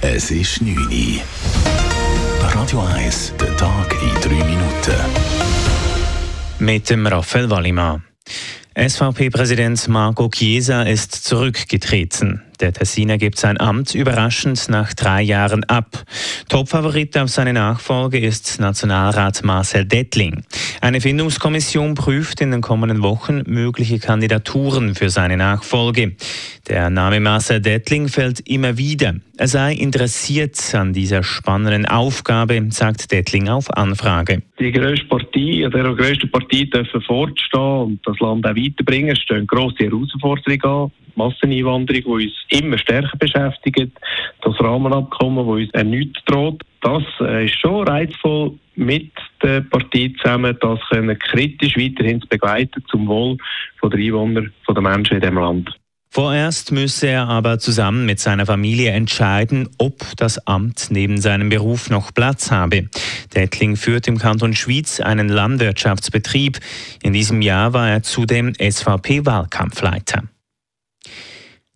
Es ist 9 Uhr. Radio 1, der Tag in 3 Minuten. Mit dem Raphael Wallimann. SVP-Präsident Marco Chiesa ist zurückgetreten. Der Tessiner gibt sein Amt überraschend nach drei Jahren ab. Topfavorit auf seine Nachfolge ist Nationalrat Marcel Dettling. Eine Findungskommission prüft in den kommenden Wochen mögliche Kandidaturen für seine Nachfolge. Der Name Marcel Dettling fällt immer wieder. Er sei interessiert an dieser spannenden Aufgabe, sagt Dettling auf Anfrage. Die grösste Partei, an der grösste Partei dürfen fortstehen und das Land auch weiterbringen. Es stehen grosse Herausforderungen an. Masseneinwanderung, die uns immer stärker beschäftigt, das Rahmenabkommen, das uns erneut droht. Das äh, ist schon reizvoll, mit der Partei zusammen das können kritisch weiterhin zu begleiten zum Wohl der Einwohner, der Menschen in diesem Land. Vorerst müsse er aber zusammen mit seiner Familie entscheiden, ob das Amt neben seinem Beruf noch Platz habe. Dettling führt im Kanton Schwyz einen Landwirtschaftsbetrieb. In diesem Jahr war er zudem SVP-Wahlkampfleiter.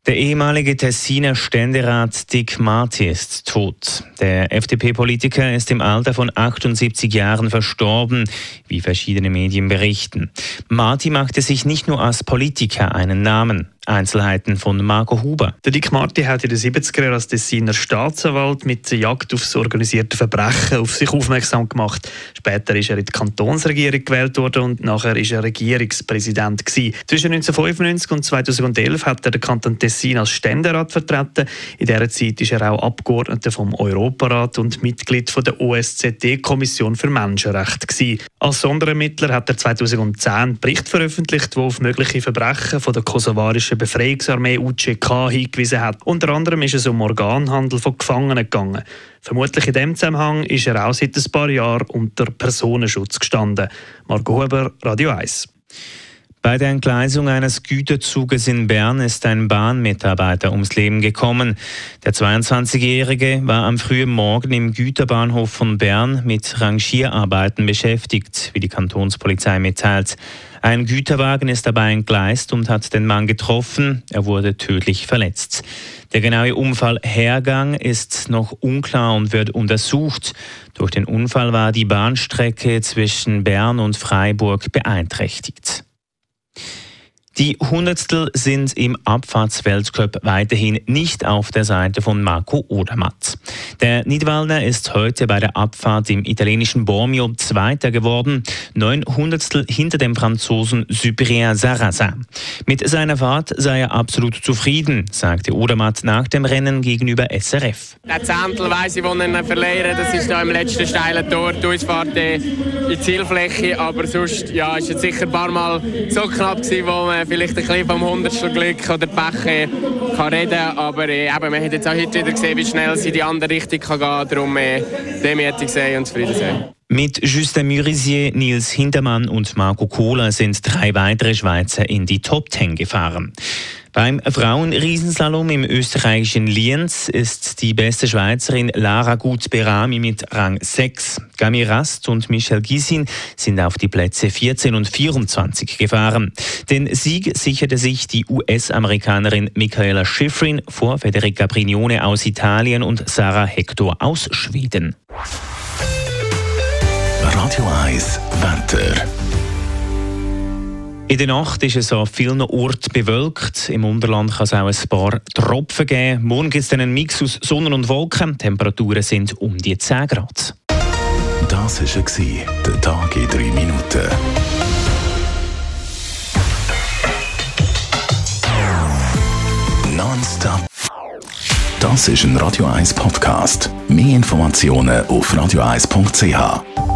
Der ehemalige Tessiner Ständerat Dick Marti ist tot. Der FDP-Politiker ist im Alter von 78 Jahren verstorben, wie verschiedene Medien berichten. Marti machte sich nicht nur als Politiker einen Namen. Einzelheiten von Marco Huber. Der Dick Marti hat in den 70er Jahren als Tessiner Staatsanwalt mit der Jagd aufs organisierte Verbrechen auf sich aufmerksam gemacht. Später ist er in die Kantonsregierung gewählt worden und nachher ist er Regierungspräsident gewesen. Zwischen 1995 und 2011 hat er den Kanton Tessin als Ständerat vertreten. In dieser Zeit ist er auch Abgeordneter vom Europarat und Mitglied von der OSZE-Kommission für Menschenrechte gewesen. Als Sonderermittler hat er 2010 einen Bericht veröffentlicht, der auf mögliche Verbrechen von der kosovarischen Befreiungsarmee UCK hingewiesen hat. Unter anderem ist es um Organhandel von Gefangenen gegangen. Vermutlich in dem Zusammenhang ist er auch seit ein paar Jahren unter Personenschutz gestanden. Marco Huber, Radio 1. Bei der Entgleisung eines Güterzuges in Bern ist ein Bahnmitarbeiter ums Leben gekommen. Der 22-Jährige war am frühen Morgen im Güterbahnhof von Bern mit Rangierarbeiten beschäftigt, wie die Kantonspolizei mitteilt. Ein Güterwagen ist dabei entgleist und hat den Mann getroffen. Er wurde tödlich verletzt. Der genaue Unfallhergang ist noch unklar und wird untersucht. Durch den Unfall war die Bahnstrecke zwischen Bern und Freiburg beeinträchtigt. Die Hundertstel sind im Abfahrtsweltcup weiterhin nicht auf der Seite von Marco Odermatt. Der Niederwaldner ist heute bei der Abfahrt im italienischen Bormio Zweiter geworden, neun Hundertstel hinter dem Franzosen Cyprien Sarrazin. Mit seiner Fahrt sei er absolut zufrieden, sagte Odermatt nach dem Rennen gegenüber SRF. Der Zehntel weiss ich, wo ich verlieren das ist noch im letzten steilen Tor, die Ausfahrt in die Zielfläche, aber sonst ja, ist es sicher ein paar Mal so knapp gewesen, wo man vielleicht ein bisschen vom Hundertstel Glück oder Pech äh, kann reden aber äh, eben, man hat jetzt auch heute wieder gesehen, wie schnell sie in die andere Richtung kann gehen kann. Darum äh, demütig sein und zufrieden sein. Mit Justin Murisier, Nils Hintermann und Marco Kohler sind drei weitere Schweizer in die Top Ten gefahren. Beim Frauenriesenslalom im österreichischen Lienz ist die beste Schweizerin Lara Gut-Berami mit Rang 6. Gami Rast und Michel Gisin sind auf die Plätze 14 und 24 gefahren. Den Sieg sicherte sich die US-Amerikanerin Michaela Schifrin vor Federica Brignone aus Italien und Sarah Hector aus Schweden. Radio 1 Wetter. In der Nacht ist es an vielen Orten bewölkt. Im Unterland kann es auch ein paar Tropfen geben. Morgen gibt es dann einen Mix aus Sonne und Wolken. Die Temperaturen sind um die 10 Grad. Das war der Tag in 3 Minuten. Nonstop. Das ist ein Radio 1 Podcast. Mehr Informationen auf radio1.ch.